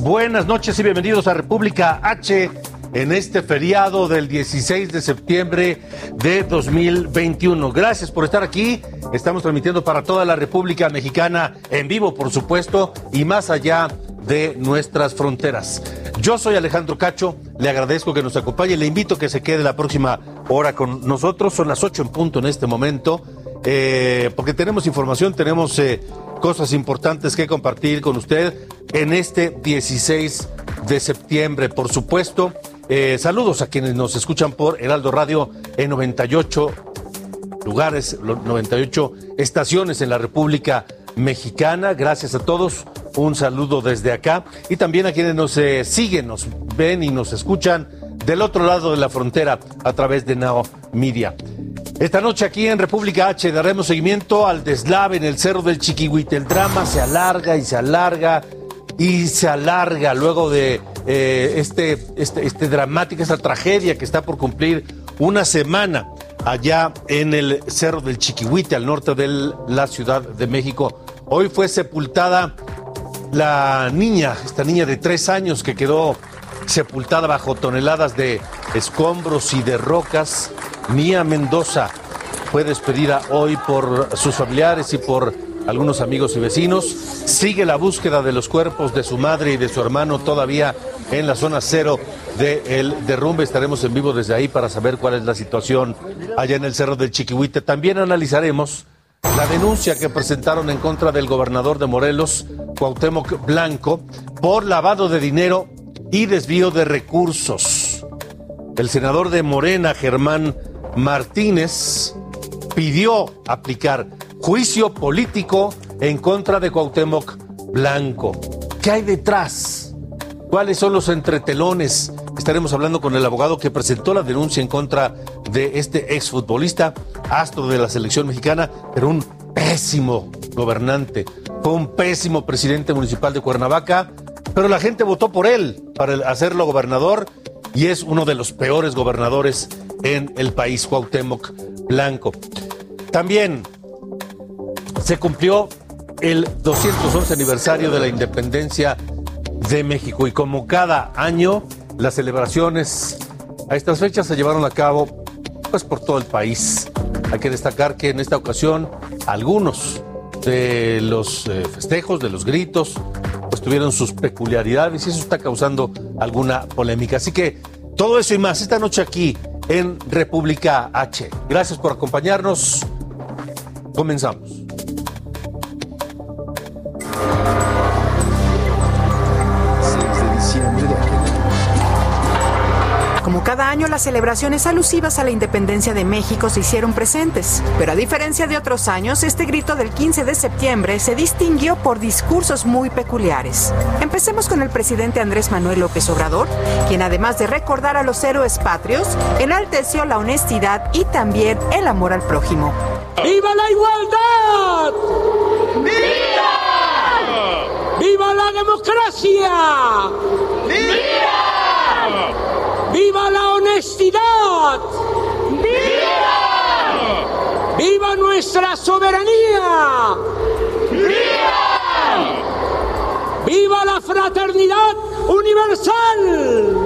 Buenas noches y bienvenidos a República H en este feriado del 16 de septiembre de 2021. Gracias por estar aquí. Estamos transmitiendo para toda la República Mexicana en vivo, por supuesto, y más allá de nuestras fronteras. Yo soy Alejandro Cacho, le agradezco que nos acompañe, le invito a que se quede la próxima hora con nosotros, son las 8 en punto en este momento, eh, porque tenemos información, tenemos eh, cosas importantes que compartir con usted en este 16 de septiembre. Por supuesto, eh, saludos a quienes nos escuchan por Heraldo Radio en 98 lugares, 98 estaciones en la República Mexicana. Gracias a todos. Un saludo desde acá. Y también a quienes nos eh, siguen, nos ven y nos escuchan del otro lado de la frontera a través de Nao Media. Esta noche aquí en República H daremos seguimiento al deslave en el Cerro del Chiquihuite. El drama se alarga y se alarga y se alarga luego de eh, este, este, este dramática, esta tragedia que está por cumplir una semana allá en el Cerro del Chiquihuite, al norte de la Ciudad de México. Hoy fue sepultada la niña, esta niña de tres años que quedó sepultada bajo toneladas de escombros y de rocas. Mía Mendoza fue despedida hoy por sus familiares y por algunos amigos y vecinos. Sigue la búsqueda de los cuerpos de su madre y de su hermano todavía en la zona cero del derrumbe. Estaremos en vivo desde ahí para saber cuál es la situación allá en el Cerro del Chiquihuite. También analizaremos la denuncia que presentaron en contra del gobernador de Morelos, Cuauhtémoc Blanco, por lavado de dinero y desvío de recursos. El senador de Morena, Germán Martínez, pidió aplicar juicio político en contra de Cuauhtémoc Blanco. ¿Qué hay detrás? ¿Cuáles son los entretelones? Estaremos hablando con el abogado que presentó la denuncia en contra de este exfutbolista, astro de la selección mexicana, pero un pésimo gobernante. Fue un pésimo presidente municipal de Cuernavaca, pero la gente votó por él para hacerlo gobernador y es uno de los peores gobernadores en el país, Cuauhtémoc Blanco. También se cumplió el 211 aniversario de la independencia de México y como cada año las celebraciones a estas fechas se llevaron a cabo pues por todo el país. Hay que destacar que en esta ocasión algunos de los eh, festejos, de los gritos, tuvieron sus peculiaridades y eso está causando alguna polémica. Así que todo eso y más esta noche aquí en República H. Gracias por acompañarnos. Comenzamos. Como cada año, las celebraciones alusivas a la independencia de México se hicieron presentes. Pero a diferencia de otros años, este grito del 15 de septiembre se distinguió por discursos muy peculiares. Empecemos con el presidente Andrés Manuel López Obrador, quien además de recordar a los héroes patrios, enalteció la honestidad y también el amor al prójimo. ¡Viva la igualdad! ¡Viva! ¡Viva la democracia! ¡Viva! ¡Viva la honestidad! ¡Viva! ¡Viva nuestra soberanía! ¡Viva! ¡Viva la fraternidad universal!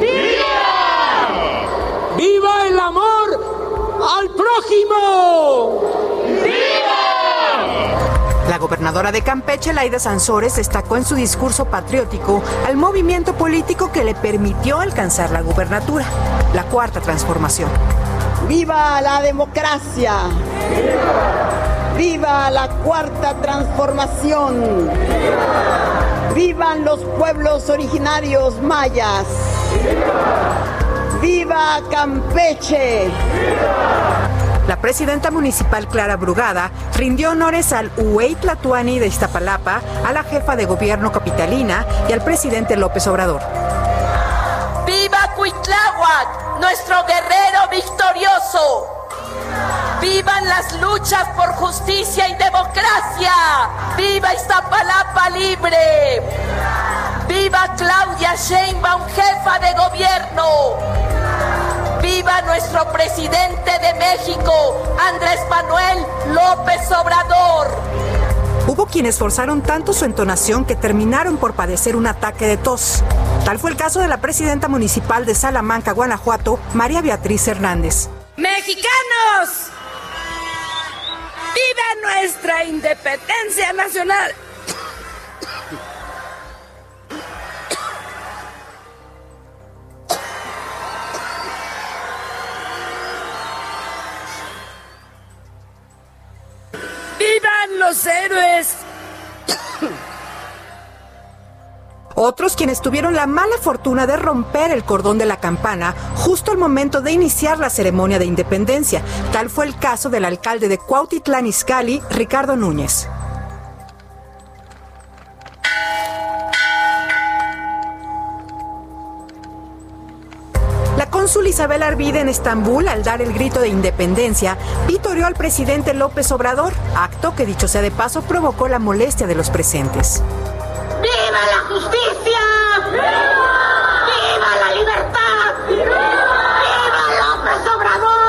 ¡Viva! ¡Viva el amor al prójimo! La gobernadora de Campeche, Laida Sansores, destacó en su discurso patriótico al movimiento político que le permitió alcanzar la gubernatura, la cuarta transformación. ¡Viva la democracia! ¡Viva, la cuarta transformación! ¡Vivan los pueblos originarios mayas! ¡Viva Campeche! La presidenta municipal Clara Brugada rindió honores al Uey Tlatuani de Iztapalapa, a la jefa de gobierno capitalina y al presidente López Obrador. ¡Viva Cuitláhuac, nuestro guerrero victorioso! ¡Vivan las luchas por justicia y democracia! ¡Viva Iztapalapa libre! ¡Viva Claudia Sheinbaum, jefa de gobierno! ¡Viva nuestro presidente de México, Andrés Manuel López Obrador! Hubo quienes forzaron tanto su entonación que terminaron por padecer un ataque de tos. Tal fue el caso de la presidenta municipal de Salamanca, Guanajuato, María Beatriz Hernández. ¡Mexicanos! ¡Viva nuestra independencia nacional! ¡Vivan los héroes! Otros quienes tuvieron la mala fortuna de romper el cordón de la campana justo al momento de iniciar la ceremonia de independencia. Tal fue el caso del alcalde de Cuautitlán Izcalli, Ricardo Núñez. Cónsul Isabel Arvide en Estambul, al dar el grito de independencia, vitoreó al presidente López Obrador, acto que dicho sea de paso provocó la molestia de los presentes. ¡Viva la justicia! ¡Viva, ¡Viva la libertad! ¡Viva, López Obrador!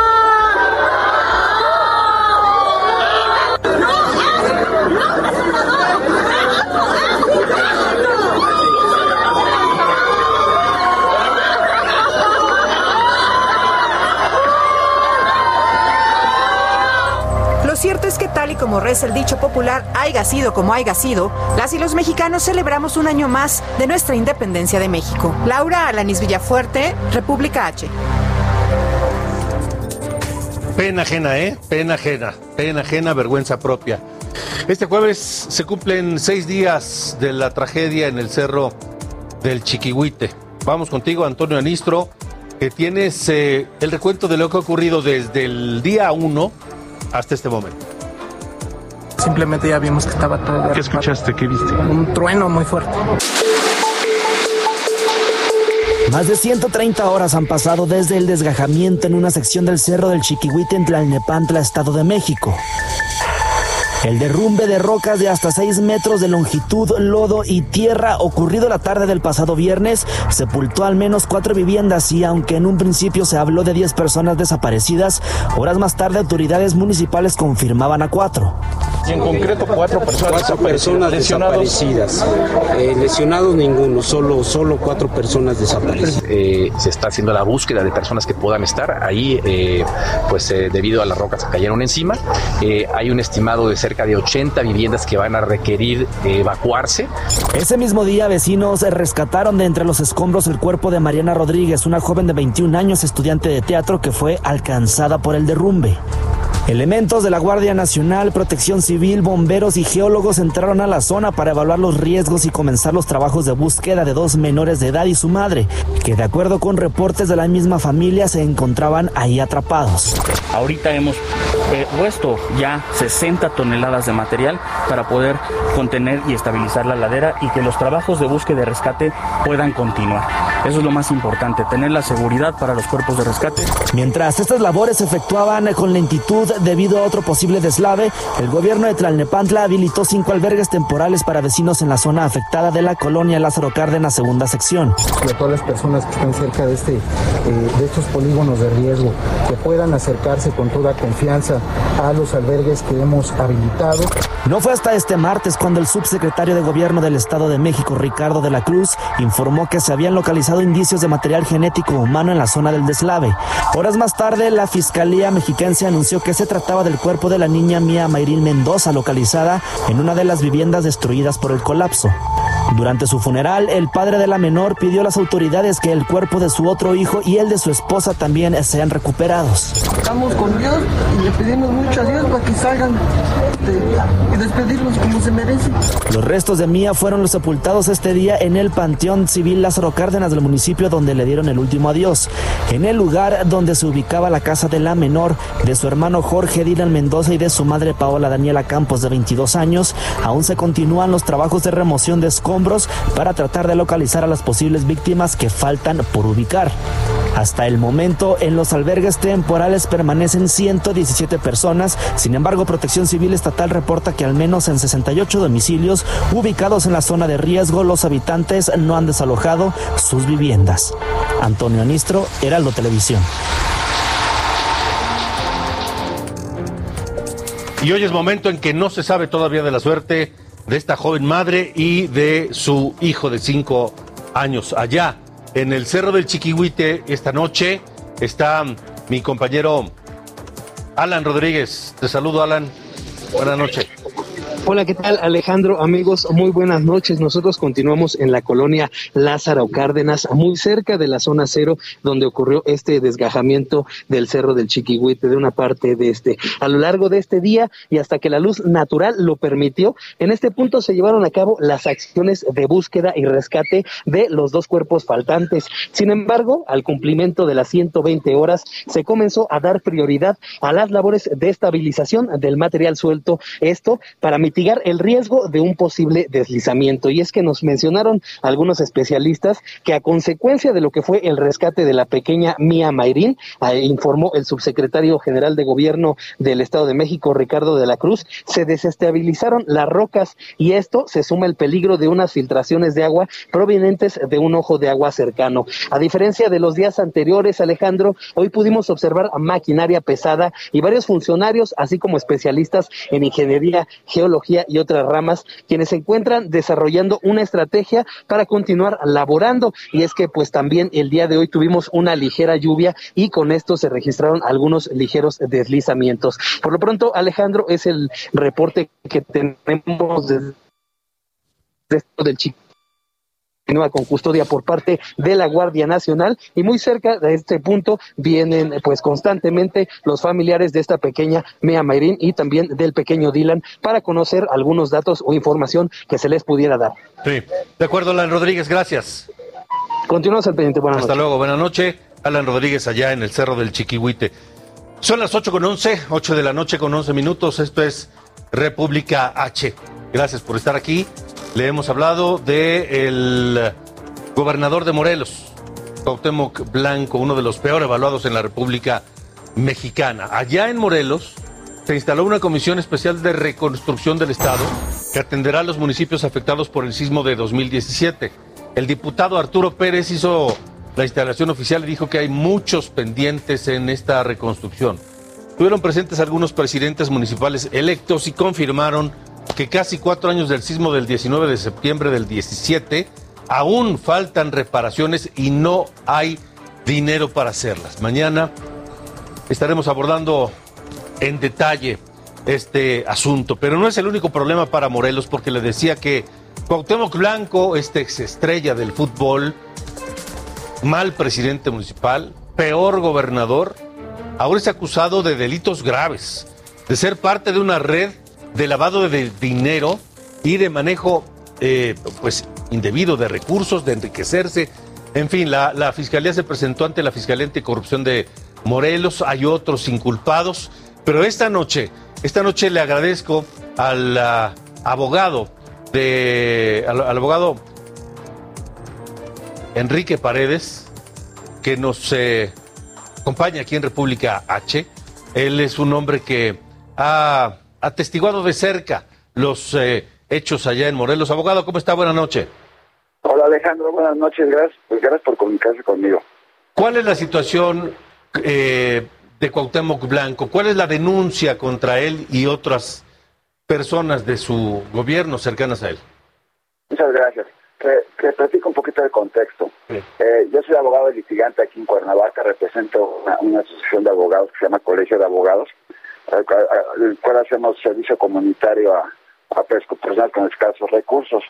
Lo cierto es que tal y como reza el dicho popular, haya sido como haya sido, las y los mexicanos celebramos un año más de nuestra independencia de México. Laura Alanis Villafuerte, República H. Pena ajena, ¿eh? Pena ajena. Pena ajena, vergüenza propia. Este jueves se cumplen seis días de la tragedia en el cerro del Chiquihuite. Vamos contigo, Antonio Anistro, que tienes eh, el recuento de lo que ha ocurrido desde el día uno hasta este momento. Simplemente ya vimos que estaba todo. ¿Qué escuchaste? ¿Qué viste? Un trueno muy fuerte. Más de 130 horas han pasado desde el desgajamiento en una sección del Cerro del Chiquihuite en Tlalnepantla, Estado de México. El derrumbe de rocas de hasta 6 metros de longitud, lodo y tierra ocurrido la tarde del pasado viernes sepultó al menos cuatro viviendas y aunque en un principio se habló de 10 personas desaparecidas, horas más tarde autoridades municipales confirmaban a cuatro. Y en concreto cuatro personas, cuatro personas lesionados. desaparecidas. Eh, lesionados ninguno, solo, solo cuatro personas desaparecidas. Eh, se está haciendo la búsqueda de personas que puedan estar ahí, eh, pues eh, debido a las rocas que cayeron encima. Eh, hay un estimado de cerca de 80 viviendas que van a requerir evacuarse. Ese mismo día, vecinos rescataron de entre los escombros el cuerpo de Mariana Rodríguez, una joven de 21 años, estudiante de teatro que fue alcanzada por el derrumbe. Elementos de la Guardia Nacional, Protección Civil, bomberos y geólogos entraron a la zona para evaluar los riesgos y comenzar los trabajos de búsqueda de dos menores de edad y su madre, que de acuerdo con reportes de la misma familia se encontraban ahí atrapados. Ahorita hemos puesto ya 60 toneladas de material para poder contener y estabilizar la ladera y que los trabajos de búsqueda y rescate puedan continuar. Eso es lo más importante, tener la seguridad para los cuerpos de rescate. Mientras estas labores se efectuaban con lentitud debido a otro posible deslave, el gobierno de Tlalnepantla habilitó cinco albergues temporales para vecinos en la zona afectada de la colonia Lázaro Cárdenas, segunda sección. Y a todas las personas que están cerca de, este, eh, de estos polígonos de riesgo, que puedan acercarse con toda confianza a los albergues que hemos habilitado. No fue hasta este martes cuando el subsecretario de Gobierno del Estado de México, Ricardo de la Cruz, informó que se habían localizado indicios de material genético humano en la zona del deslave. Horas más tarde, la Fiscalía Mexiquense anunció que se trataba del cuerpo de la niña Mía Mayrín Mendoza, localizada en una de las viviendas destruidas por el colapso. Durante su funeral, el padre de la menor pidió a las autoridades que el cuerpo de su otro hijo y el de su esposa también sean recuperados. Estamos con Dios y le pedimos mucho a Dios para que salgan y despedirlos como se merece. Los restos de Mía fueron los sepultados este día en el Panteón Civil Lázaro Cárdenas del municipio donde le dieron el último adiós, en el lugar donde se ubicaba la casa de la menor, de su hermano Jorge Dylan Mendoza y de su madre Paola Daniela Campos de 22 años, aún se continúan los trabajos de remoción de escombros para tratar de localizar a las posibles víctimas que faltan por ubicar. Hasta el momento, en los albergues temporales permanecen 117 personas. Sin embargo, Protección Civil Estatal reporta que al menos en 68 domicilios ubicados en la zona de riesgo, los habitantes no han desalojado sus viviendas. Antonio Anistro, Heraldo Televisión. Y hoy es momento en que no se sabe todavía de la suerte de esta joven madre y de su hijo de cinco años allá en el Cerro del Chiquihuite esta noche. Está mi compañero Alan Rodríguez. Te saludo, Alan. Buenas noches. Hola, ¿qué tal Alejandro? Amigos, muy buenas noches. Nosotros continuamos en la colonia Lázaro Cárdenas, muy cerca de la zona cero, donde ocurrió este desgajamiento del Cerro del Chiquihuite de una parte de este. A lo largo de este día y hasta que la luz natural lo permitió, en este punto se llevaron a cabo las acciones de búsqueda y rescate de los dos cuerpos faltantes. Sin embargo, al cumplimiento de las 120 horas, se comenzó a dar prioridad a las labores de estabilización del material suelto. Esto para el riesgo de un posible deslizamiento. Y es que nos mencionaron algunos especialistas que a consecuencia de lo que fue el rescate de la pequeña Mía Mayrín, informó el subsecretario general de gobierno del Estado de México, Ricardo de la Cruz, se desestabilizaron las rocas y esto se suma el peligro de unas filtraciones de agua provenientes de un ojo de agua cercano. A diferencia de los días anteriores, Alejandro, hoy pudimos observar maquinaria pesada y varios funcionarios, así como especialistas en ingeniería geológica y otras ramas, quienes se encuentran desarrollando una estrategia para continuar laborando. Y es que pues también el día de hoy tuvimos una ligera lluvia y con esto se registraron algunos ligeros deslizamientos. Por lo pronto, Alejandro, es el reporte que tenemos desde del chico continúa con custodia por parte de la Guardia Nacional y muy cerca de este punto vienen pues constantemente los familiares de esta pequeña Mea Mayrin y también del pequeño Dylan para conocer algunos datos o información que se les pudiera dar. Sí, de acuerdo, Alan Rodríguez, gracias. Continuamos al pendiente, buenas Hasta luego, buenas noches. Alan Rodríguez allá en el Cerro del Chiquihuite. Son las 8 con 11, 8 de la noche con 11 minutos. Esto es República H. Gracias por estar aquí. Le hemos hablado del gobernador de Morelos, Cuauhtémoc Blanco, uno de los peor evaluados en la República Mexicana. Allá en Morelos se instaló una comisión especial de reconstrucción del Estado que atenderá a los municipios afectados por el sismo de 2017. El diputado Arturo Pérez hizo la instalación oficial y dijo que hay muchos pendientes en esta reconstrucción. Tuvieron presentes algunos presidentes municipales electos y confirmaron que casi cuatro años del sismo del 19 de septiembre del 17, aún faltan reparaciones y no hay dinero para hacerlas. Mañana estaremos abordando en detalle este asunto, pero no es el único problema para Morelos, porque le decía que Cuauhtémoc Blanco, este ex estrella del fútbol, mal presidente municipal, peor gobernador, ahora es acusado de delitos graves, de ser parte de una red de lavado de dinero y de manejo eh, pues indebido de recursos, de enriquecerse. En fin, la, la, Fiscalía se presentó ante la Fiscalía Anticorrupción de Morelos, hay otros inculpados, pero esta noche, esta noche le agradezco al uh, abogado de, al, al, abogado Enrique Paredes, que nos eh, acompaña aquí en República H. Él es un hombre que ha atestiguado de cerca los eh, hechos allá en Morelos. Abogado, ¿cómo está? Buenas noches. Hola Alejandro, buenas noches, gracias, pues gracias por comunicarse conmigo. ¿Cuál es la situación eh, de Cuauhtémoc Blanco? ¿Cuál es la denuncia contra él y otras personas de su gobierno cercanas a él? Muchas gracias. Te, te platico un poquito del contexto. Sí. Eh, yo soy abogado litigante aquí en Cuernavaca, represento una, una asociación de abogados que se llama Colegio de Abogados el cual hacemos servicio comunitario a, a personas con escasos recursos.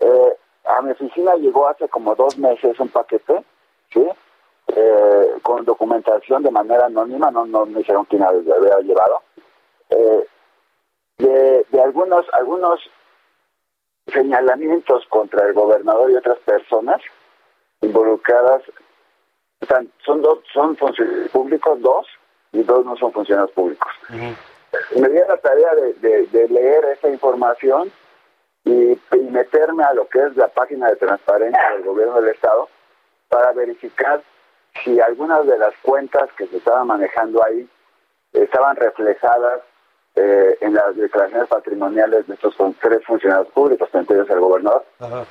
Eh, a mi oficina llegó hace como dos meses un paquete, ¿sí? Eh, con documentación de manera anónima, no, no me dijeron quién había llevado, eh, de, de algunos, algunos señalamientos contra el gobernador y otras personas involucradas. Son dos, son públicos, dos, y dos no son funcionarios públicos. Me di la tarea de, de- de leer esa información y, y meterme a lo que es la página de transparencia del gobierno del Estado para verificar si algunas de las cuentas que se estaban manejando ahí estaban reflejadas eh, en las declaraciones patrimoniales de estos tres funcionarios públicos, entre ellos el gobernador,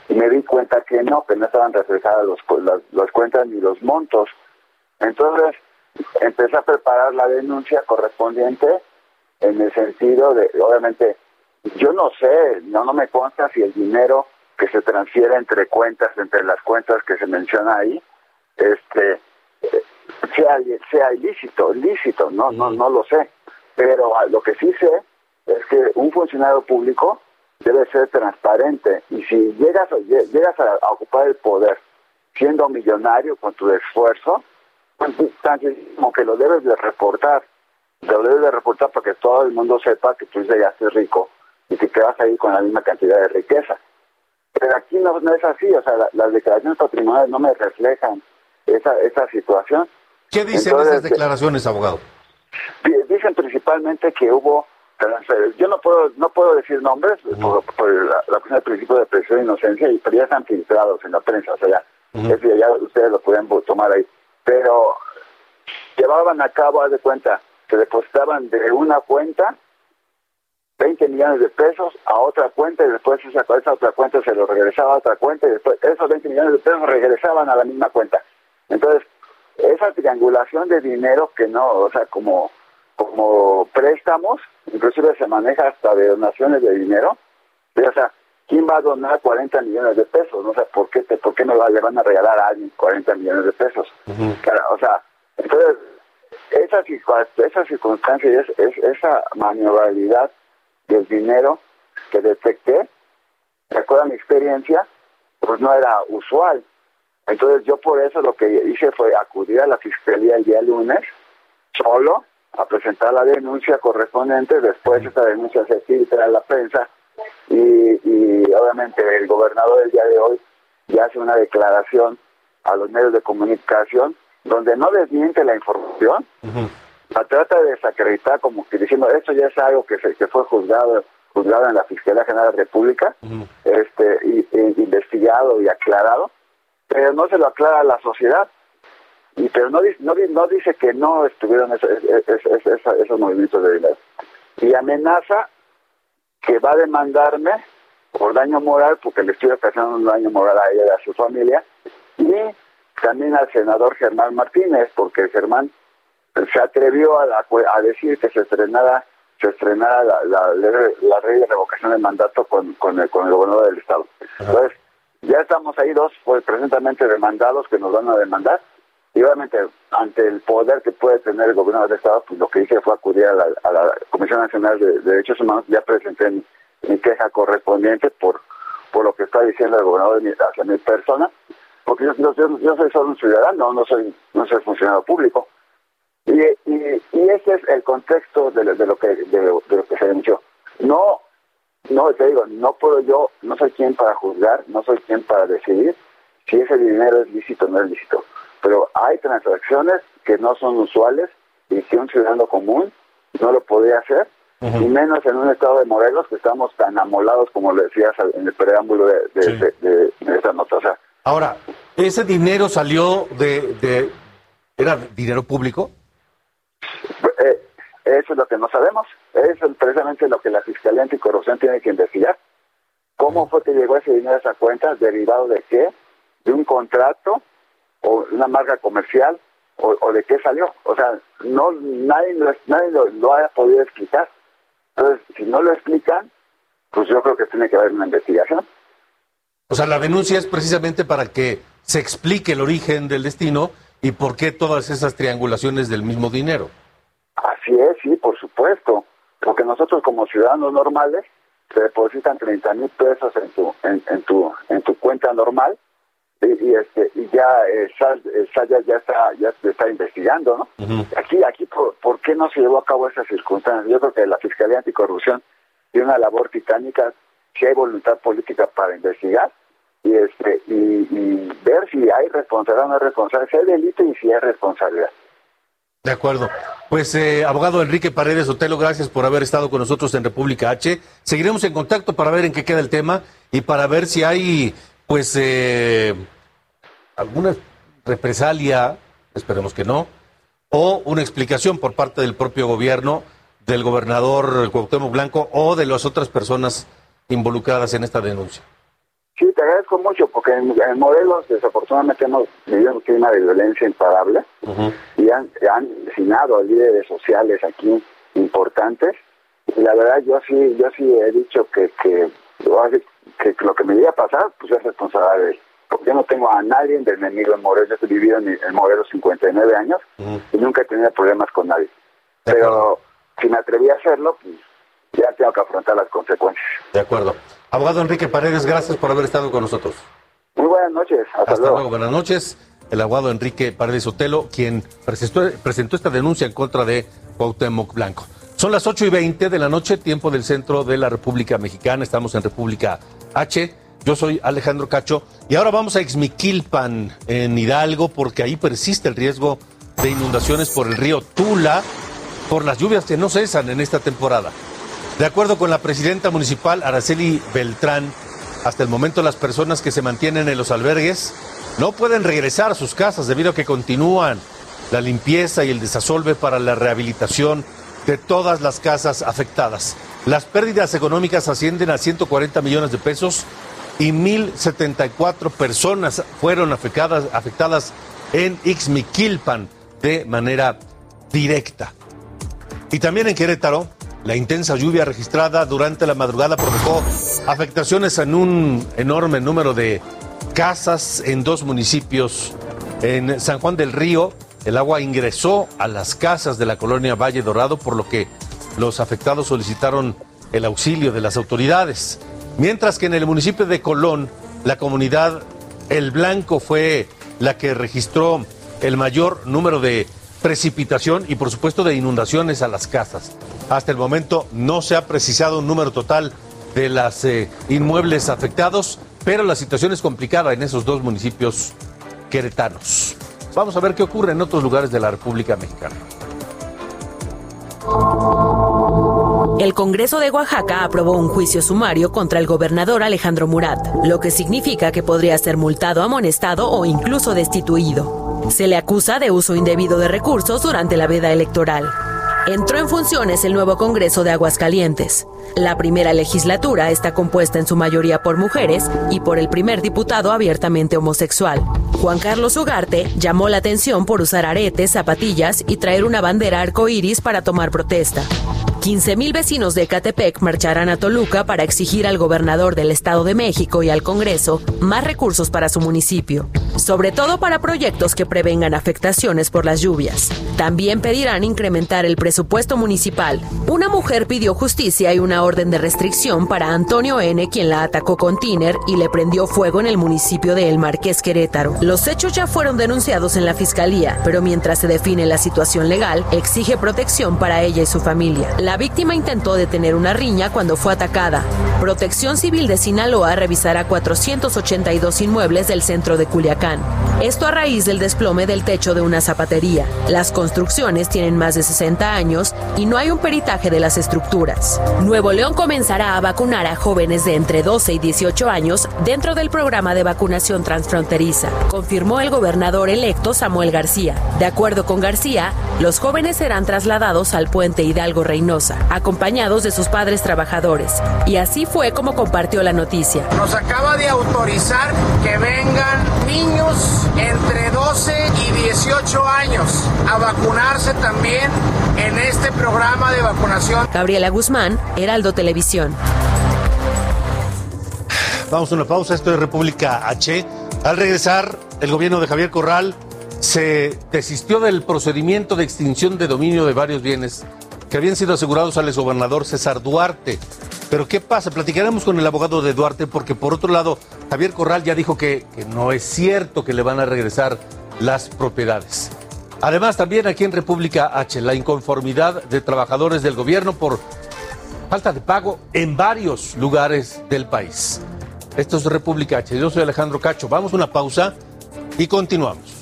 y me di cuenta que no, que no estaban reflejadas los, las, las cuentas ni los montos. Entonces empecé a preparar la denuncia correspondiente en el sentido de, obviamente, yo no sé, no, no me consta si el dinero que se transfiere entre cuentas, entre las cuentas que se menciona ahí, este sea, sea ilícito, ilícito, no, no, no lo sé. Pero ah, lo que sí sé es que un funcionario público debe ser transparente y si llegas llegas a ocupar el poder siendo millonario con tu esfuerzo, como que lo debes de reportar. Lo debes de reportar para que todo el mundo sepa que tú llegaste rico y que te vas a ir con la misma cantidad de riqueza. Pero aquí no, no es así, o sea, la- las declaraciones patrimoniales no me reflejan esa, esa situación. ¿Qué dicen Entonces, esas declaraciones, abogado? Di- Dicen principalmente que hubo Yo no puedo no puedo decir nombres por, por la, la cuestión del principio de presión e inocencia, y, pero ya están filtrados en la prensa, o sea, ya, ya, ya ustedes lo pueden tomar ahí. Pero llevaban a cabo, haz de cuenta, que depositaban de una cuenta 20 millones de pesos a otra cuenta y después esa, esa otra cuenta se lo regresaba a otra cuenta y después esos 20 millones de pesos regresaban a la misma cuenta. Entonces, esa triangulación de dinero que no, o sea, como, como préstamos, inclusive se maneja hasta de donaciones de dinero, o sea, ¿quién va a donar 40 millones de pesos? No sé, ¿por qué, te- por qué no le van a regalar a alguien 40 millones de pesos? Cara, o sea, entonces, esa, esa circunstancia y es, es- esa maniobrabilidad del dinero que detecté, de acuerdo a mi experiencia, pues no era usual. Entonces yo por eso lo que hice fue acudir a la fiscalía el día lunes, solo, a presentar la denuncia correspondiente, después esta denuncia se filtra a la prensa y, y obviamente el gobernador el día de hoy ya hace una declaración a los medios de comunicación donde no desmiente la información, la trata de desacreditar como que diciendo esto ya es algo que se que fue juzgado juzgado en la Fiscalía General de la República, este y, investigado y aclarado, pero no se lo aclara a la sociedad. Y pero no no, no dice que no estuvieron esos, esos, esos- esos movimientos de dinero. Y amenaza que va a demandarme por daño moral, porque le estoy ocasionando un daño moral a ella y a su familia, y también al senador Germán Martínez, porque Germán se atrevió a, la- a decir que se estrenara se estrenara la, la, ley- la ley de revocación de mandato con, con, el, con el gobernador del estado. Entonces, ya estamos ahí dos pues, presentemente demandados que nos van a demandar y obviamente ante el poder que puede tener el gobierno del estado, pues lo que hice fue acudir a la, a la Comisión Nacional de, de Derechos Humanos, ya presenté mi, queja correspondiente por por lo que está diciendo el gobernador de mi- hacia mi persona, porque yo, yo, soy solo un ciudadano, no soy no soy funcionario público. Y, y, ese es el contexto de, de lo que de lo que se denunció. No, no te digo, no puedo yo, no soy quien para juzgar, no soy quien para decidir si ese dinero es lícito o no es lícito. Pero hay transacciones que no son usuales y que un ciudadano común no lo podría hacer, y menos en un estado de Morelos que estamos tan amolados como lo decías en el preámbulo de, de, de- de- de esta nota. O sea, Ahora, ¿ese dinero salió de, de- ¿Era dinero público? Eh, eso es lo que no sabemos. Eso es precisamente lo que la Fiscalía Anticorrupción tiene que investigar. ¿Cómo fue que llegó ese dinero a esa cuenta? ¿Derivado de qué? ¿De un contrato? ¿O una marca comercial? ¿O, o de qué salió? O sea, no nadie, nadie lo, lo haya podido explicar. Entonces, si no lo explican, pues yo creo que tiene que haber una investigación. O sea, la denuncia es precisamente para que se explique el origen del destino y por qué todas esas triangulaciones del mismo dinero. Así es, sí, por supuesto. Porque nosotros como ciudadanos normales te depositan 30 mil pesos en tu, en, en, tu, en tu cuenta normal y, y, este y ya eh, eh, SAT ya, está ya está investigando no aquí aquí por, por qué no se llevó a cabo esas circunstancias yo creo que la fiscalía anticorrupción tiene una labor titánica si hay voluntad política para investigar y este y, y ver si hay responsabilidad o no hay responsabilidad si hay delito y si hay responsabilidad De acuerdo. Pues, eh, abogado Enrique Paredes Otelo, gracias por haber estado con nosotros en República H. Seguiremos en contacto para ver en qué queda el tema y para ver si hay, pues, eh, alguna represalia, esperemos que no, o una explicación por parte del propio gobierno, del gobernador Cuauhtémoc Blanco o de las otras personas involucradas en esta denuncia. Sí, te agradezco mucho porque en, en Morelos desafortunadamente hemos vivido un clima de violencia imparable y han, han asesinado a líderes sociales aquí importantes. Y la verdad yo sí yo sí he dicho que que, que, lo que me iba a pasar pues es responsabilidad de él porque yo no tengo a nadie de enemigo en Morelos yo he vivido en, en Morelos 59 años y nunca he tenido problemas con nadie pero si me atreví a hacerlo pues ya tengo que afrontar las consecuencias De acuerdo. Abogado Enrique Paredes, gracias por haber estado con nosotros. muy buenas noches hasta, Hasta luego, buenas noches. El abogado Enrique Paredes Otelo, quien presentó, presentó esta denuncia en contra de Cuauhtémoc Blanco. Son las 8 y 20 de la noche, tiempo del centro de la República Mexicana. Estamos en República H. Yo soy Alejandro Cacho y ahora vamos a Ixmiquilpan, en Hidalgo, porque ahí persiste el riesgo de inundaciones por el río Tula, por las lluvias que no cesan en esta temporada. De acuerdo con la presidenta municipal Araceli Beltrán, hasta el momento las personas que se mantienen en los albergues no pueden regresar a sus casas debido a que continúan la limpieza y el desasolve para la rehabilitación de todas las casas afectadas. Las pérdidas económicas ascienden a 140 millones de pesos y 1.074 personas fueron afectadas, en Ixmiquilpan de manera directa. Y también en Querétaro, la intensa lluvia registrada durante la madrugada provocó afectaciones en un enorme número de casas en dos municipios. En San Juan del Río, el agua ingresó a las casas de la colonia Valle Dorado, por lo que los afectados solicitaron el auxilio de las autoridades. Mientras que en el municipio de Colón, la comunidad El Blanco fue la que registró el mayor número de precipitación y por supuesto de inundaciones a las casas. Hasta el momento no se ha precisado un número total de las eh, inmuebles afectados, pero la situación es complicada en esos dos municipios queretanos. Vamos a ver qué ocurre en otros lugares de la República Mexicana. El Congreso de Oaxaca aprobó un juicio sumario contra el gobernador Alejandro Murat, lo que significa que podría ser multado, amonestado o incluso destituido. Se le acusa de uso indebido de recursos durante la veda electoral. Entró en funciones el nuevo Congreso de Aguascalientes. La primera legislatura está compuesta en su mayoría por mujeres y por el primer diputado abiertamente homosexual. Juan Carlos Ugarte llamó la atención por usar aretes, zapatillas y traer una bandera arcoíris para tomar protesta. 15.000 vecinos de Ecatepec marcharán a Toluca para exigir al gobernador del Estado de México y al Congreso más recursos para su municipio, sobre todo para proyectos que prevengan afectaciones por las lluvias. También pedirán incrementar el presupuesto municipal. Una mujer pidió justicia y una orden de restricción para Antonio N., quien la atacó con tiner y le prendió fuego en el municipio de El Marqués Querétaro. Los hechos ya fueron denunciados en la fiscalía, pero mientras se define la situación legal, exige protección para ella y su familia. Víctima intentó detener una riña cuando fue atacada. Protección Civil de Sinaloa revisará 482 inmuebles del centro de Culiacán. Esto a raíz del desplome del techo de una zapatería. Las construcciones tienen más de 60 años y no hay un peritaje de las estructuras. Nuevo León comenzará a vacunar a jóvenes de entre 12 y 18 años dentro del programa de vacunación transfronteriza, confirmó el gobernador electo Samuel García. De acuerdo con García, los jóvenes serán trasladados al puente Hidalgo Reynosa, acompañados de sus padres trabajadores. Y así fue como compartió la noticia. Nos acaba de autorizar que vengan niños entre 12 y 18 años a vacunarse también en este programa de vacunación. Gabriela Guzmán, Heraldo Televisión. Vamos a una pausa, esto es República H. Al regresar, el gobierno de Javier Corral se desistió del procedimiento de extinción de dominio de varios bienes que habían sido asegurados al exgobernador César Duarte. Pero ¿qué pasa? Platicaremos con el abogado de Duarte porque por otro lado, Javier Corral ya dijo que, no es cierto que le van a regresar las propiedades. Además, también aquí en República H, la inconformidad de trabajadores del gobierno por falta de pago en varios lugares del país. Esto es República H. Yo soy Alejandro Cacho. Vamos a una pausa y. Continuamos.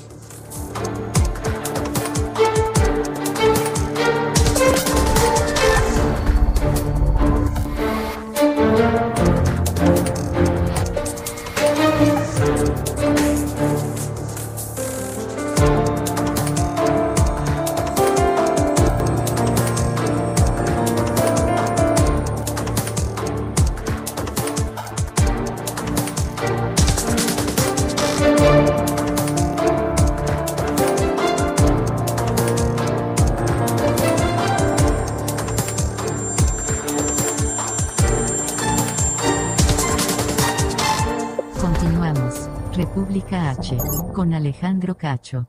Alejandro Cacho.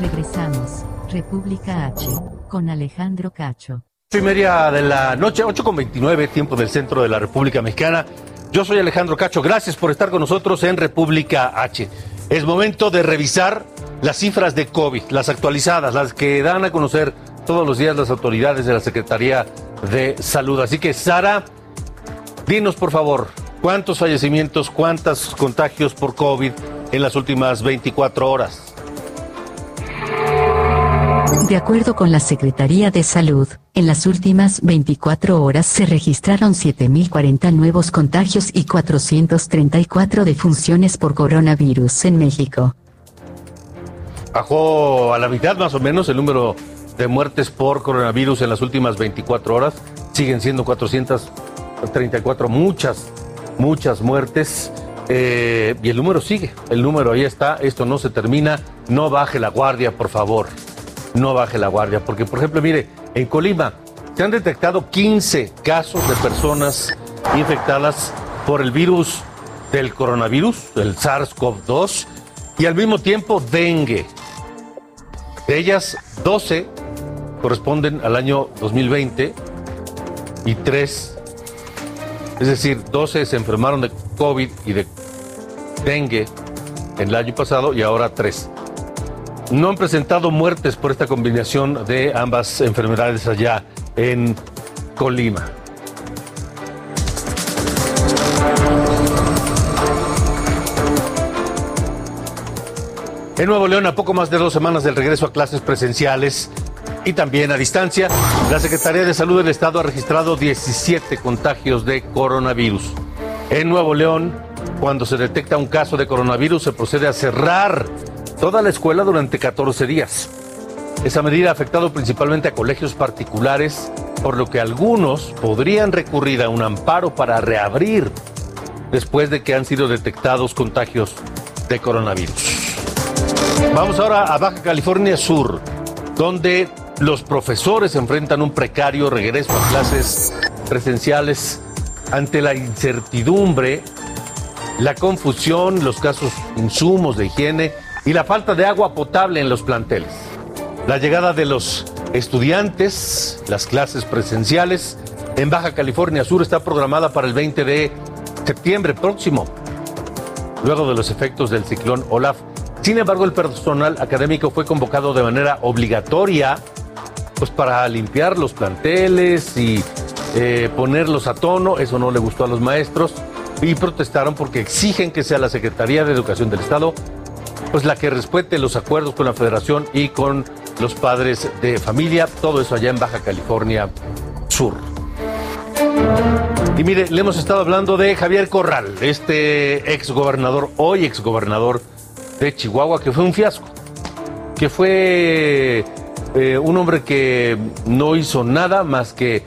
Regresamos. República H. Con Alejandro Cacho. Ocho y media de la noche, 8 con 29, tiempo del centro de la República Mexicana. Yo soy Alejandro Cacho. Gracias por estar con nosotros en República H. Es momento de revisar las cifras de COVID, las actualizadas, las que dan a conocer todos los días las autoridades de la Secretaría de Salud. Así que, Sara, dinos por favor, ¿cuántos fallecimientos, cuántos contagios por COVID en las últimas 24 horas? De acuerdo con la Secretaría de Salud, en las últimas 24 horas se registraron 7.040 nuevos contagios y 434 defunciones por coronavirus en México. Bajó a la mitad más o menos el número de muertes por coronavirus en las últimas 24 horas. Siguen siendo 434, muchas, muchas muertes. Eh, y el número sigue, el número ahí está, esto no se termina. No baje la guardia, por favor. No baje la guardia, porque por ejemplo, mire, en Colima se han detectado 15 casos de personas infectadas por el virus del coronavirus, el SARS-CoV-2, y al mismo tiempo dengue. De ellas, 12 corresponden al año 2020 y 3, es decir, 12 se enfermaron de COVID y de dengue en el año pasado y ahora 3. No han presentado muertes por esta combinación de ambas enfermedades allá en Colima. En Nuevo León, a poco más de dos semanas del regreso a clases presenciales y también a distancia, la Secretaría de Salud del Estado ha registrado 17 contagios de coronavirus. En Nuevo León, cuando se detecta un caso de coronavirus, se procede a cerrar toda la escuela durante 14 días. Esa medida ha afectado principalmente a colegios particulares, por lo que algunos podrían recurrir a un amparo para reabrir después de que han sido detectados contagios de coronavirus. Vamos ahora a Baja California Sur, donde los profesores enfrentan un precario regreso a clases presenciales ante la incertidumbre, la confusión, los casos insumos de higiene y la falta de agua potable en los planteles. La llegada de los estudiantes, las clases presenciales en Baja California Sur está programada para el 20 de septiembre próximo, luego de los efectos del ciclón Olaf. Sin embargo, el personal académico fue convocado de manera obligatoria pues para limpiar los planteles y eh, ponerlos a tono. Eso no le gustó a los maestros y protestaron porque exigen que sea la Secretaría de Educación del Estado pues la que respete los acuerdos con la Federación y con los padres de familia. Todo eso allá en Baja California Sur. Y mire, le hemos estado hablando de Javier Corral, este exgobernador, hoy exgobernador de Chihuahua, que fue un fiasco, que fue eh, un hombre que no hizo nada más que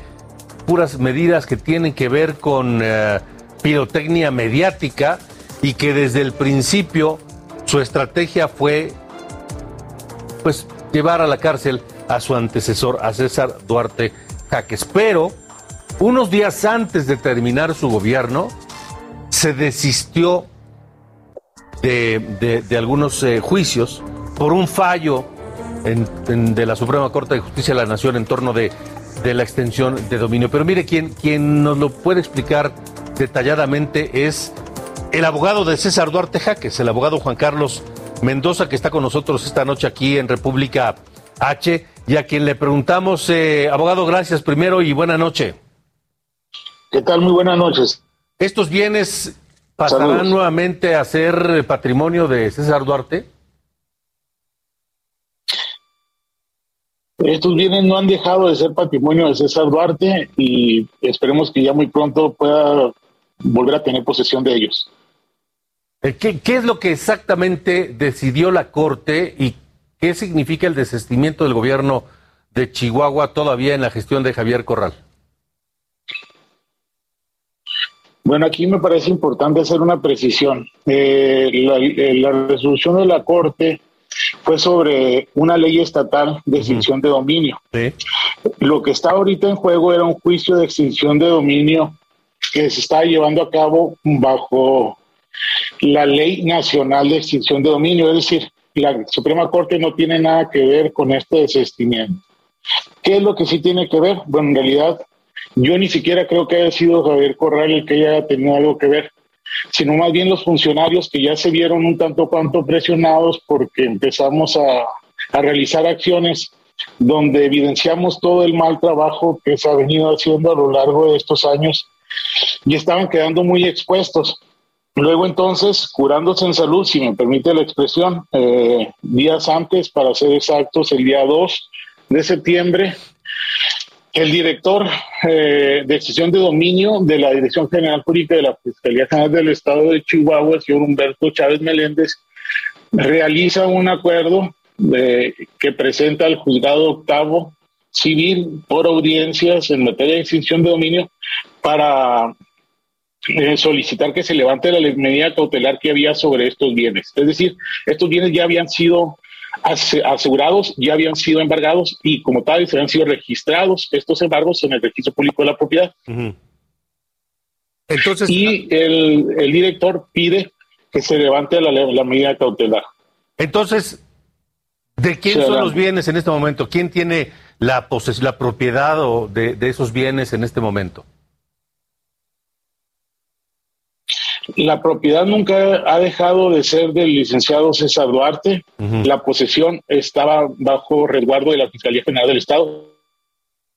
puras medidas que tienen que ver con eh, pirotecnia mediática y que desde el principio su estrategia fue pues llevar a la cárcel a su antecesor, a César Duarte Jaques. Pero unos días antes de terminar su gobierno, se desistió de, de- algunos eh, juicios por un fallo de la Suprema Corte de Justicia de la Nación en torno de de la extensión de dominio. Pero mire, quien nos lo puede explicar detalladamente es el abogado de César Duarte Jaques, el abogado Juan Carlos Mendoza, que está con nosotros esta noche aquí en República H, y a quien le preguntamos, eh, abogado, gracias primero y buena noche. ¿Qué tal? Muy buenas noches. ¿Estos bienes pasarán nuevamente a ser patrimonio de César Duarte? Estos bienes no han dejado de ser patrimonio de César Duarte y esperemos que ya muy pronto pueda volver a tener posesión de ellos. Eh, ¿Qué, qué es lo que exactamente decidió la Corte y qué significa el desistimiento del gobierno de Chihuahua todavía en la gestión de Javier Corral? Bueno, aquí me parece importante hacer una precisión. Eh, la, eh, la resolución de la Corte fue sobre una ley estatal de extinción de dominio. Lo que está ahorita en juego era un juicio de extinción de dominio que se está llevando a cabo bajo la ley nacional de extinción de dominio, es decir, la Suprema Corte no tiene nada que ver con este desistimiento. ¿Qué es lo que sí tiene que ver? Bueno, en realidad yo ni siquiera creo que haya sido Javier Corral el que haya tenido algo que ver sino más bien los funcionarios que ya se vieron un tanto cuanto presionados porque empezamos a, a realizar acciones donde evidenciamos todo el mal trabajo que se ha venido haciendo a lo largo de estos años y estaban quedando muy expuestos. Luego entonces, curándose en salud, si me permite la expresión, eh, días antes, para ser exactos, el día 2 de septiembre, el director eh, de extensión de dominio de la Dirección General Jurídica de la Fiscalía General del Estado de Chihuahua, el señor Humberto Chávez Meléndez, realiza un acuerdo de, que presenta al juzgado octavo civil por audiencias en materia de extinción de dominio para eh, solicitar que se levante la medida cautelar que había sobre estos bienes. Es decir, estos bienes ya habían sido asegurados ya habían sido embargados y como tal se habían sido registrados estos embargos en el registro público de la propiedad. Entonces, y el, el, director pide que se levante la, la medida cautelar. Entonces, ¿de quién son los bienes en este momento? ¿Quién tiene la, la propiedad o de, de esos bienes en este momento? La propiedad nunca ha dejado de ser del licenciado César Duarte. Uh -huh. La posesión estaba bajo resguardo de la Fiscalía General del Estado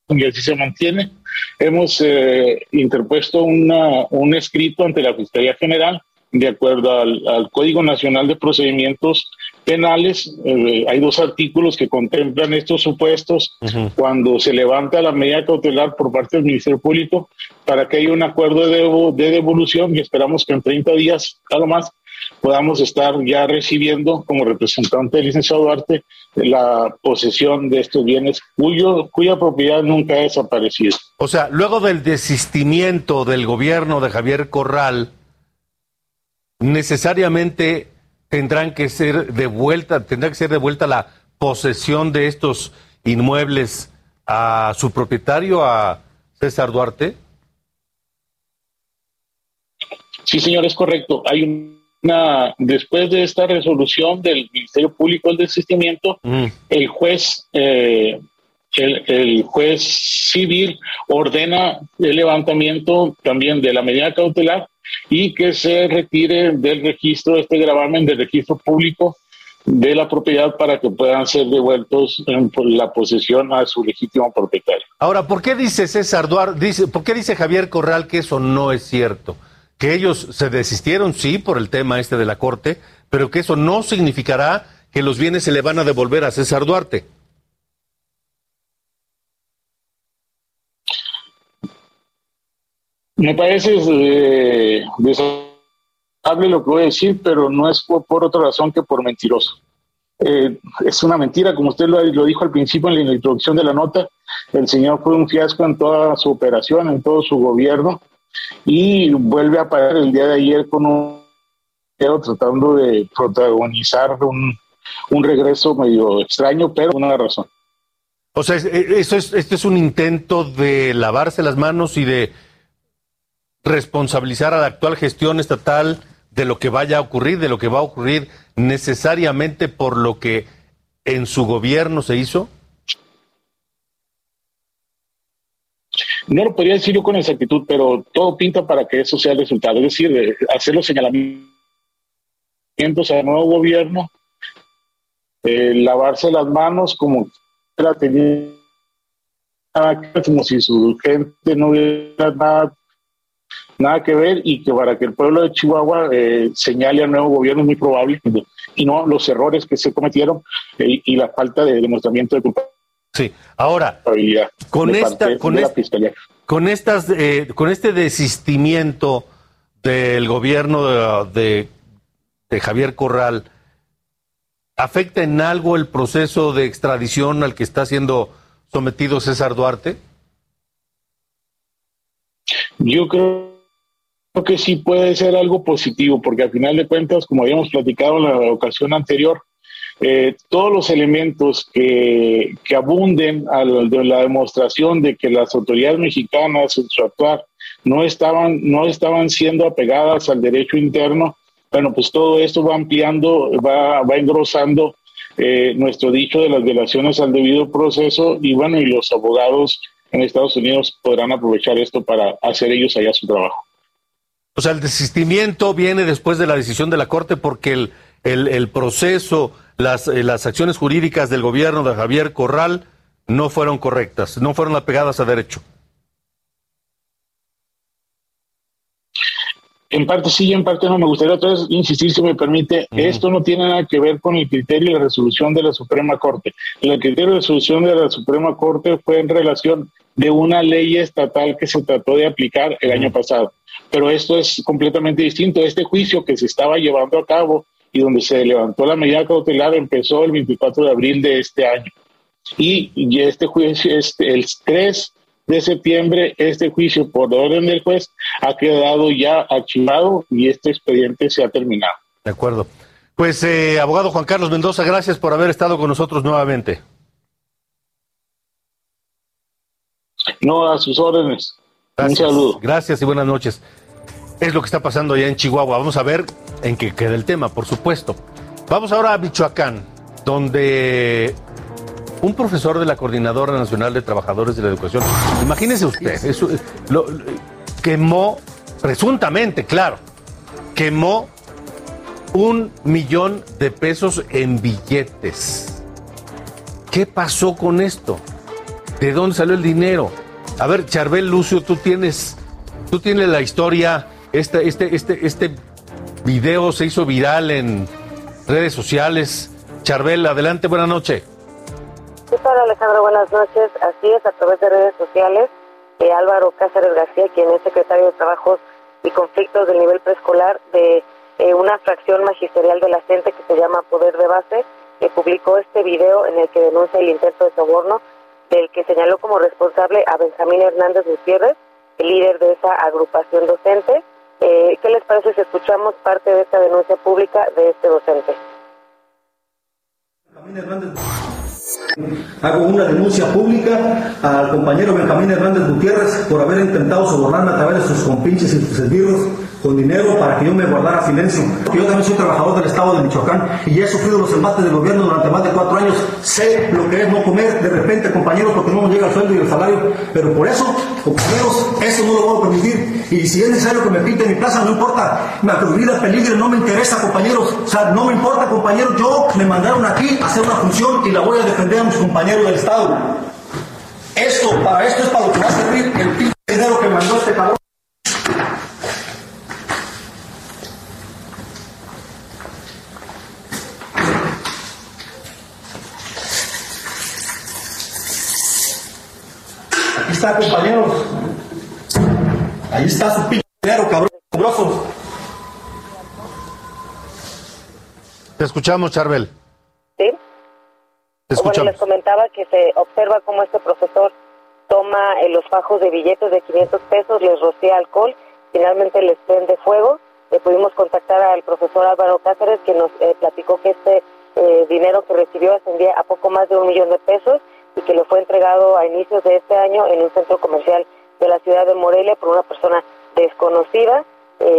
y así se mantiene. Hemos eh, interpuesto una, un escrito ante la Fiscalía General de acuerdo al, al Código Nacional de Procedimientos Penales. Eh, hay dos artículos que contemplan estos supuestos uh -huh. cuando se levanta la medida cautelar por parte del Ministerio Público para que haya un acuerdo de devolución y esperamos que en 30 días, a lo más, podamos estar ya recibiendo como representante del licenciado Duarte la posesión de estos bienes cuyo, cuya propiedad nunca ha desaparecido. O sea, luego del desistimiento del gobierno de Javier Corral, necesariamente tendrán que ser de vuelta, tendrá que ser de vuelta la posesión de estos inmuebles a su propietario, a César Duarte. Sí, señor, es correcto. Hay una, después de esta resolución del Ministerio Público del Desistimiento, mm. el juez, eh, el, juez civil ordena el levantamiento también de la medida cautelar y que se retire del registro, este gravamen del registro público de la propiedad para que puedan ser devueltos en la posesión a su legítimo propietario. Ahora, ¿por qué dice César Duarte, dice, por qué dice Javier Corral que eso no es cierto? Que ellos se desistieron, sí, por el tema este de la Corte, pero que eso no significará que los bienes se le van a devolver a César Duarte. Me parece eh, desagradable lo que voy a decir, pero no es por, otra razón que por mentiroso. Eh, es una mentira, como usted lo, lo, dijo al principio en la introducción de la nota, el señor fue un fiasco en toda su operación, en todo su gobierno, y vuelve a aparecer el día de ayer con un tratando de protagonizar un, un regreso medio extraño, pero una razón. O sea, eso es, esto es un intento de lavarse las manos y de responsabilizar a la actual gestión estatal de lo que vaya a ocurrir, de lo que va a ocurrir necesariamente por lo que en su gobierno se hizo? no lo podría decir yo con exactitud, pero todo pinta para que eso sea el resultado. Es decir, hacer los señalamientos al nuevo gobierno, eh, lavarse las manos como la tenía como si su gente no hubiera nada, nada que ver y que para que el pueblo de Chihuahua eh, señale al nuevo gobierno es muy probable y no los errores que se cometieron eh, y la falta de demostramiento de culpabilidad. Sí, ahora, con esta, con, con, estas, eh, con este desistimiento del gobierno de, de Javier Corral, ¿afecta en algo el proceso de extradición al que está siendo sometido César Duarte? Yo creo que sí puede ser algo positivo, porque al final de cuentas, como habíamos platicado en la ocasión anterior, eh, todos los elementos que, que abunden a de la demostración de que las autoridades mexicanas en su actuar no estaban, no estaban siendo apegadas al derecho interno, bueno, pues todo esto va ampliando, va, va engrosando eh, nuestro dicho de las violaciones al debido proceso y bueno, y los abogados en Estados Unidos podrán aprovechar esto para hacer ellos allá su trabajo. O sea, el desistimiento viene después de la decisión de la Corte porque el, el, el proceso, las, eh, las acciones jurídicas del gobierno de Javier Corral no fueron correctas, no fueron apegadas a derecho. En parte sí y en parte no. Me gustaría otra vez insistir, si me permite, esto no tiene nada que ver con el criterio la resolución de la Suprema Corte. El criterio de resolución de la Suprema Corte fue en relación de una ley estatal que se trató de aplicar el año pasado. Pero esto es completamente distinto. Este juicio que se estaba llevando a cabo y donde se levantó la medida cautelar empezó el 24 de abril de este año. Y, y este juicio, este, el 3 de septiembre, este juicio por orden del juez ha quedado ya archivado y este expediente se ha terminado. De acuerdo. Pues, eh, abogado Juan Carlos Mendoza, gracias por haber estado con nosotros nuevamente. No, a sus órdenes. Un saludo. Gracias y buenas noches. Es lo que está pasando allá en Chihuahua. Vamos a ver en qué queda el tema, por supuesto. Vamos ahora a Michoacán, donde un profesor de la Coordinadora Nacional de Trabajadores de la Educación, imagínese usted, eso, lo, quemó, presuntamente, claro, quemó un millón de pesos en billetes. ¿Qué pasó con esto? ¿De dónde salió el dinero? A ver, Charbel Lucio, tú tienes, tú tienes la historia, este, este, este, este video se hizo viral en redes sociales. Charbel, adelante, buena noche. ¿Qué tal Alejandro? Buenas noches. Así es, a través de redes sociales, eh, Álvaro Cáceres García, quien es secretario de Trabajos y Conflictos del nivel preescolar de eh, una fracción magisterial de la CENTE que se llama Poder de Base, publicó este video en el que denuncia el intento de soborno del que señaló como responsable a Benjamín Hernández Gutiérrez, el líder de esa agrupación docente. Eh, ¿Qué les parece si escuchamos parte de esta denuncia pública de este docente? Benjamín Hernández. Hago una denuncia pública al compañero Benjamín Hernández Gutiérrez por haber intentado sobornarme a través de sus compinches y sus esbirros con dinero para que yo me guardara silencio. Yo también soy trabajador del estado de Michoacán y he sufrido los embates del gobierno durante más de cuatro años. Sé lo que es no comer de repente, compañeros, porque no nos llega el sueldo y el salario. Pero por eso, compañeros, eso no lo voy a permitir. Y si es necesario que me pinte mi plaza, no importa. Mi vida peligre no me interesa, compañeros. O sea, no me importa, compañeros. Yo me mandaron aquí a hacer una función y la voy a defender a mis compañeros del Estado. Esto, para esto es para lo que va a servir el dinero que mandó este cabrón. Aquí está, compañeros. Ahí está su pinche dinero, cabrón. Te escuchamos, Charbel. Sí. Bueno, les comentaba que se observa cómo este profesor toma eh, los fajos de billetes de 500 pesos, les rocía alcohol, finalmente les prende fuego. Le pudimos contactar al profesor Álvaro Cáceres, que nos eh, platicó que este eh, dinero que recibió ascendía a poco más de un millón de pesos y que le fue entregado a inicios de este año en un centro comercial de la ciudad de Morelia por una persona desconocida.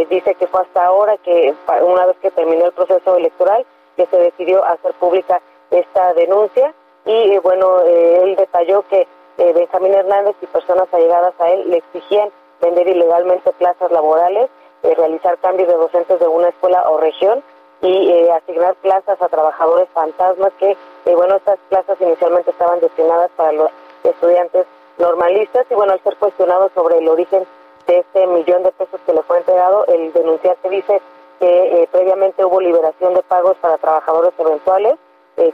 dice que fue hasta ahora que, una vez que terminó el proceso electoral, que se decidió hacer pública esta denuncia y eh, bueno, eh, él detalló que eh, Benjamín Hernández y personas allegadas a él le exigían vender ilegalmente plazas laborales, eh, realizar cambios de docentes de una escuela o región y eh, asignar plazas a trabajadores fantasmas que, bueno, estas plazas inicialmente estaban destinadas para los estudiantes normalistas y bueno, al ser cuestionado sobre el origen de este millón de pesos que le fue entregado, el denunciante dice que previamente hubo liberación de pagos para trabajadores eventuales,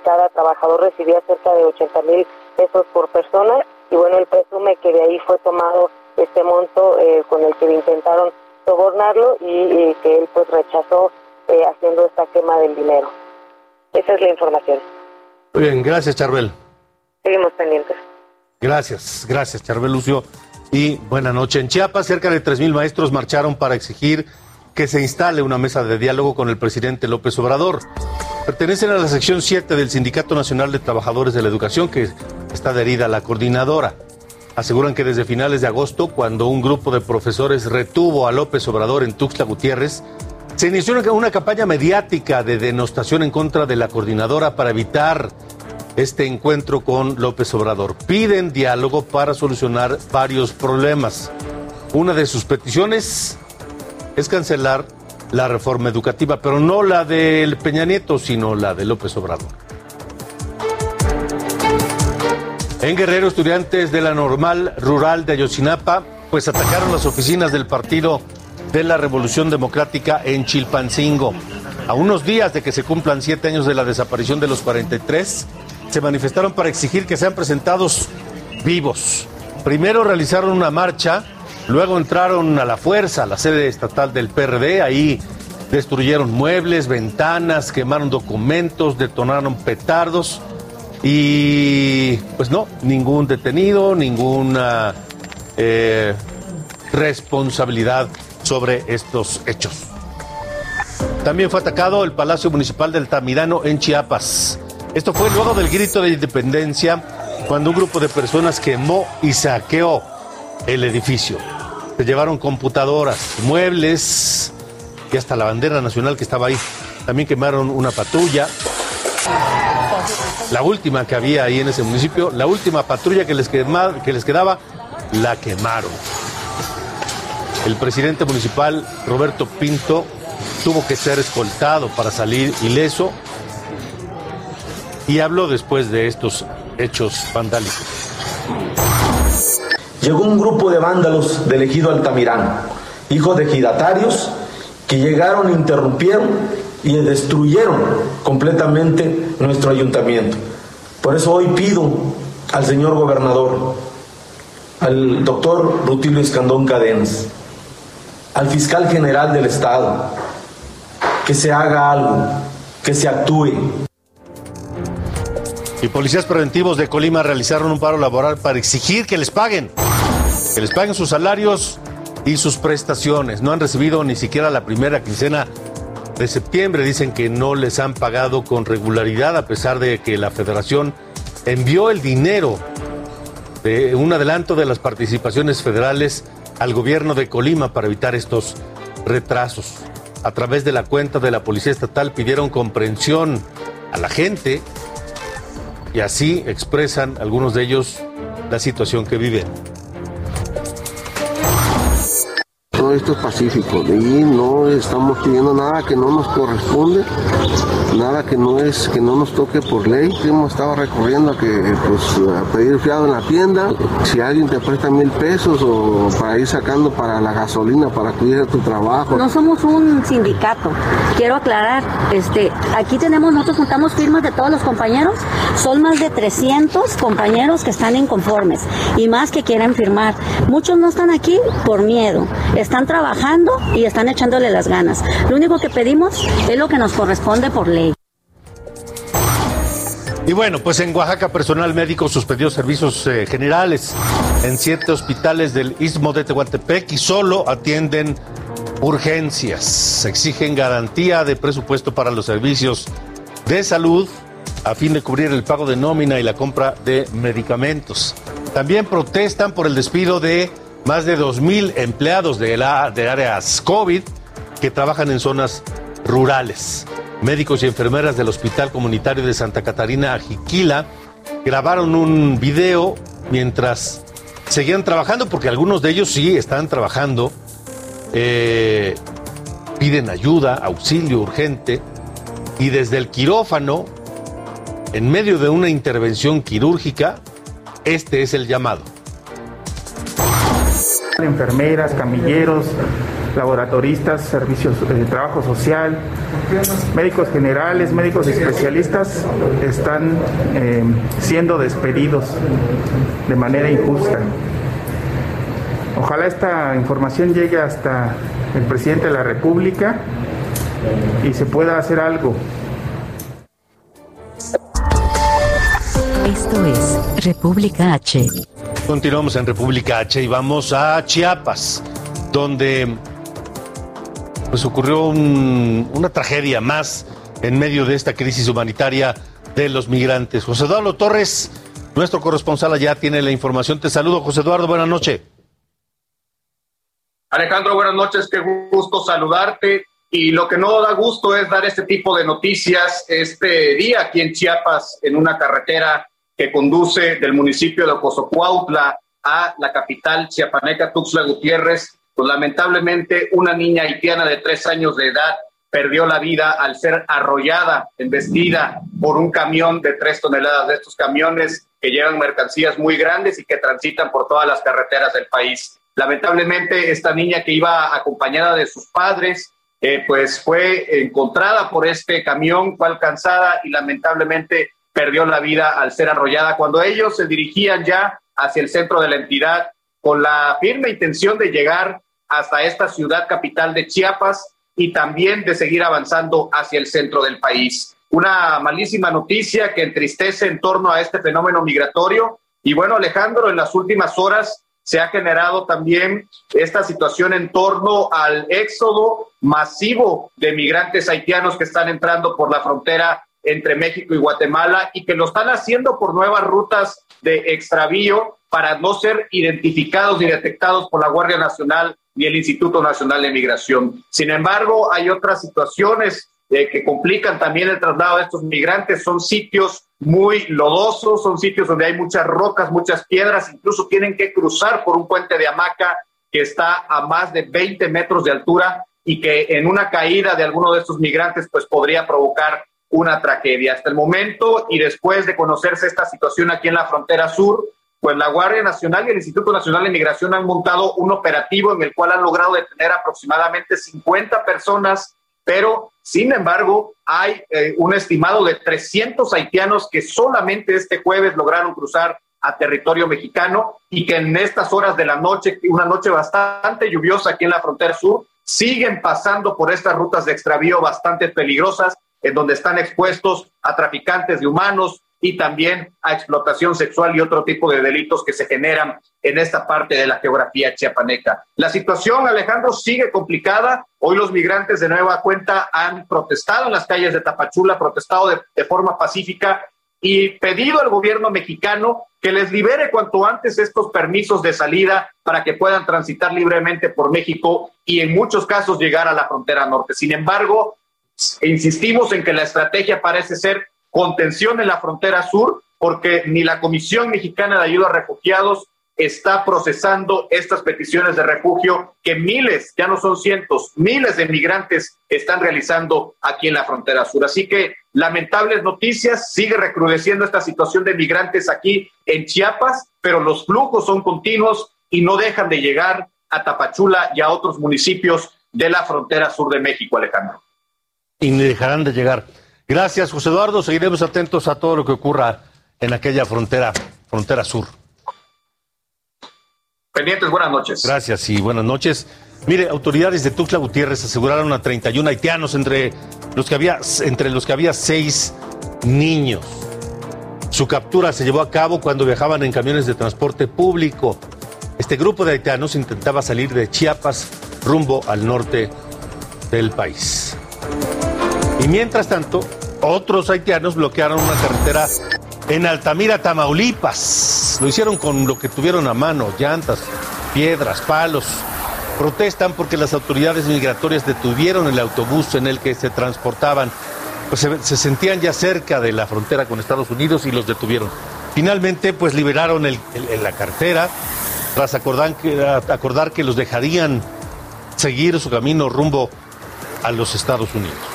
cada trabajador recibía cerca de 80 mil pesos por persona y bueno, él presume que de ahí fue tomado este monto eh, con el que intentaron sobornarlo y, que él pues rechazó eh, haciendo esta quema del dinero. Esa es la información. Muy bien, gracias Charbel. Seguimos pendientes. Gracias, gracias Charbel Lucio. Y buena noche. En Chiapas, cerca de 3.000 maestros marcharon para exigir que se instale una mesa de diálogo con el presidente López Obrador. Pertenecen a la sección 7 del Sindicato Nacional de Trabajadores de la Educación, que está adherida a la coordinadora. Aseguran que desde finales de agosto, cuando un grupo de profesores retuvo a López Obrador en Tuxtla Gutiérrez, se inició una campaña mediática de denostación en contra de la coordinadora para evitar este encuentro con López Obrador. Piden diálogo para solucionar varios problemas. Una de sus peticiones es cancelar la reforma educativa, pero no la del Peña Nieto, sino la de López Obrador. En Guerrero, estudiantes de la normal rural de Ayotzinapa, pues atacaron las oficinas del Partido de la Revolución Democrática en Chilpancingo. A unos días de que se cumplan siete años de la desaparición de los 43, se manifestaron para exigir que sean presentados vivos. Primero realizaron una marcha Luego entraron a la fuerza a la sede estatal del PRD, ahí destruyeron muebles, ventanas, quemaron documentos, detonaron petardos y pues no, ningún detenido, ninguna eh, responsabilidad sobre estos hechos. También fue atacado el Palacio Municipal del Tamirano en Chiapas. Esto fue luego del grito de independencia cuando un grupo de personas quemó y saqueó el edificio. Se llevaron computadoras, muebles y hasta la bandera nacional que estaba ahí. También quemaron una patrulla. La última que había ahí en ese municipio, la última patrulla que les, que les quedaba, la quemaron. El presidente municipal, Roberto Pinto, tuvo que ser escoltado para salir ileso y habló después de estos hechos vandálicos llegó un grupo de vándalos del ejido Altamirano, hijos de ejidatarios, que llegaron, interrumpieron y destruyeron completamente nuestro ayuntamiento. Por eso hoy pido al señor gobernador, al doctor Rutilio Escandón Cadenas, al fiscal general del Estado, que se haga algo, que se actúe. Y policías preventivos de Colima realizaron un paro laboral para exigir que les paguen que les paguen sus salarios y sus prestaciones. No han recibido ni siquiera la primera quincena de septiembre. Dicen que no les han pagado con regularidad a pesar de que la federación envió el dinero de un adelanto de las participaciones federales al gobierno de Colima para evitar estos retrasos. A través de la cuenta de la Policía Estatal pidieron comprensión a la gente y así expresan algunos de ellos la situación que viven. Esto es pacífico y no estamos pidiendo nada que no nos corresponde, nada que no es que no nos toque por ley. Hemos estado recorriendo a que pues a pedir fiado en la tienda, si alguien te presta mil pesos o para ir sacando para la gasolina para acudir a tu trabajo. No somos un sindicato, quiero aclarar, este, aquí tenemos nosotros juntamos firmas de todos los compañeros, son más de 300 compañeros que están inconformes y más que quieren firmar. Muchos no están aquí por miedo, están trabajando y están echándole las ganas. Lo único que pedimos es lo que nos corresponde por ley. Y bueno, pues en Oaxaca personal médico suspendió servicios eh, generales en siete hospitales del Istmo de Tehuantepec y solo atienden urgencias. Exigen garantía de presupuesto para los servicios de salud a fin de cubrir el pago de nómina y la compra de medicamentos. También protestan por el despido de más de 2.000 empleados de, la, áreas COVID que trabajan en zonas rurales. Médicos y enfermeras del Hospital Comunitario de Santa Catarina Jiquila grabaron un video mientras seguían trabajando, porque algunos de ellos sí están trabajando, eh, piden ayuda, auxilio urgente, y desde el quirófano, en medio de una intervención quirúrgica, este es el llamado. Enfermeras, camilleros, laboratoristas, servicios de trabajo social, médicos generales, médicos especialistas están eh, siendo despedidos de manera injusta. Ojalá esta información llegue hasta el presidente de la República y se pueda hacer algo. Esto es República H. Continuamos en República H y vamos a Chiapas, donde pues ocurrió una tragedia más en medio de esta crisis humanitaria de los migrantes. José Eduardo Torres, nuestro corresponsal allá, tiene la información. Te saludo, José Eduardo, buenas noches. Alejandro, buenas noches, qué gusto saludarte. Y lo que no da gusto es dar este tipo de noticias este día aquí en Chiapas, en una carretera que conduce del municipio de Ocosocuautla a la capital chiapaneca Tuxtla Gutiérrez, pues lamentablemente una niña haitiana de tres años de edad perdió la vida al ser arrollada, embestida por un camión de tres toneladas de estos camiones que llevan mercancías muy grandes y que transitan por todas las carreteras del país. Lamentablemente esta niña que iba acompañada de sus padres, eh, pues fue encontrada por este camión, fue alcanzada y lamentablemente perdió la vida al ser arrollada cuando ellos se dirigían ya hacia el centro de la entidad con la firme intención de llegar hasta esta ciudad capital de Chiapas y también de seguir avanzando hacia el centro del país. Una malísima noticia que entristece en torno a este fenómeno migratorio. Y bueno, Alejandro, en las últimas horas se ha generado también esta situación en torno al éxodo masivo de migrantes haitianos que están entrando por la frontera entre México y Guatemala y que lo están haciendo por nuevas rutas de extravío para no ser identificados ni detectados por la Guardia Nacional ni el Instituto Nacional de Migración. Sin embargo, hay otras situaciones eh, que complican también el traslado de estos migrantes. Son sitios muy lodosos, son sitios donde hay muchas rocas, muchas piedras, incluso tienen que cruzar por un puente de hamaca que está a más de 20 metros de altura y que en una caída de alguno de estos migrantes pues podría provocar una tragedia. Hasta el momento y después de conocerse esta situación aquí en la frontera sur, pues la Guardia Nacional y el Instituto Nacional de Migración han montado un operativo en el cual han logrado detener aproximadamente 50 personas, pero sin embargo hay eh, un estimado de 300 haitianos que solamente este jueves lograron cruzar a territorio mexicano y que en estas horas de la noche, una noche bastante lluviosa aquí en la frontera sur, siguen pasando por estas rutas de extravío bastante peligrosas, en donde están expuestos a traficantes de humanos, y también a explotación sexual y otro tipo de delitos que se generan en esta parte de la geografía chiapaneca. La situación, Alejandro, sigue complicada. Hoy los migrantes de nueva cuenta han protestado en las calles de Tapachula, protestado de, forma pacífica y pedido al gobierno mexicano que les libere cuanto antes estos permisos de salida para que puedan transitar libremente por México y en muchos casos llegar a la frontera norte. Sin embargo, insistimos en que la estrategia parece ser contención en la frontera sur, porque ni la Comisión Mexicana de Ayuda a Refugiados está procesando estas peticiones de refugio que miles, ya no son cientos, miles de migrantes están realizando aquí en la frontera sur. Así que lamentables noticias, sigue recrudeciendo esta situación de migrantes aquí en Chiapas, pero los flujos son continuos y no dejan de llegar a Tapachula y a otros municipios de la frontera sur de México, Alejandro. Y ni dejarán de llegar. Gracias, José Eduardo. Seguiremos atentos a todo lo que ocurra en aquella frontera, frontera sur. Pendientes, buenas noches. Gracias y buenas noches. Mire, autoridades de Tuxtla Gutiérrez aseguraron a 31 haitianos entre los que había entre los que había seis niños. Su captura se llevó a cabo cuando viajaban en camiones de transporte público. Este grupo de haitianos intentaba salir de Chiapas rumbo al norte del país. Y mientras tanto, otros haitianos bloquearon una carretera en Altamira, Tamaulipas. Lo hicieron con lo que tuvieron a mano, llantas, piedras, palos. Protestan porque las autoridades migratorias detuvieron el autobús en el que se transportaban. Pues se, se sentían ya cerca de la frontera con Estados Unidos y los detuvieron. Finalmente, pues liberaron la cartera tras acordar que los dejarían seguir su camino rumbo a los Estados Unidos.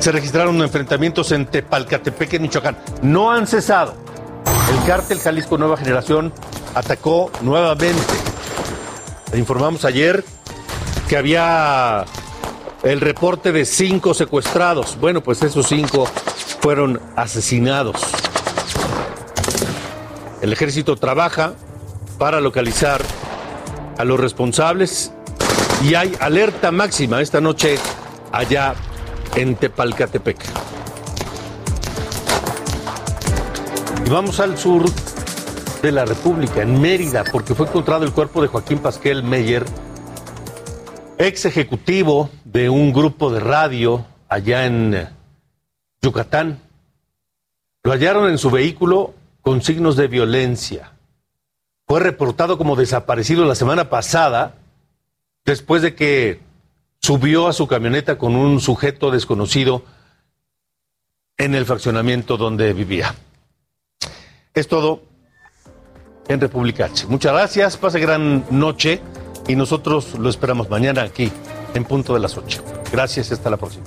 Se registraron enfrentamientos en Tepalcatepec, en Michoacán. No han cesado. El cártel Jalisco Nueva Generación atacó nuevamente. informamos ayer que había el reporte de cinco secuestrados. Bueno, pues esos cinco fueron asesinados. El ejército trabaja para localizar a los responsables y hay alerta máxima esta noche allá en Tepalcatepec. Y vamos al sur de la República, en Mérida, porque fue encontrado el cuerpo de Joaquín Pasquel Meyer, ex ejecutivo de un grupo de radio allá en Yucatán. Lo hallaron en su vehículo con signos de violencia. Fue reportado como desaparecido la semana pasada después de que subió a su camioneta con un sujeto desconocido en el fraccionamiento donde vivía. Es todo en República H. Muchas gracias, pase gran noche y nosotros lo esperamos mañana aquí en punto de las 8. Gracias, hasta la próxima.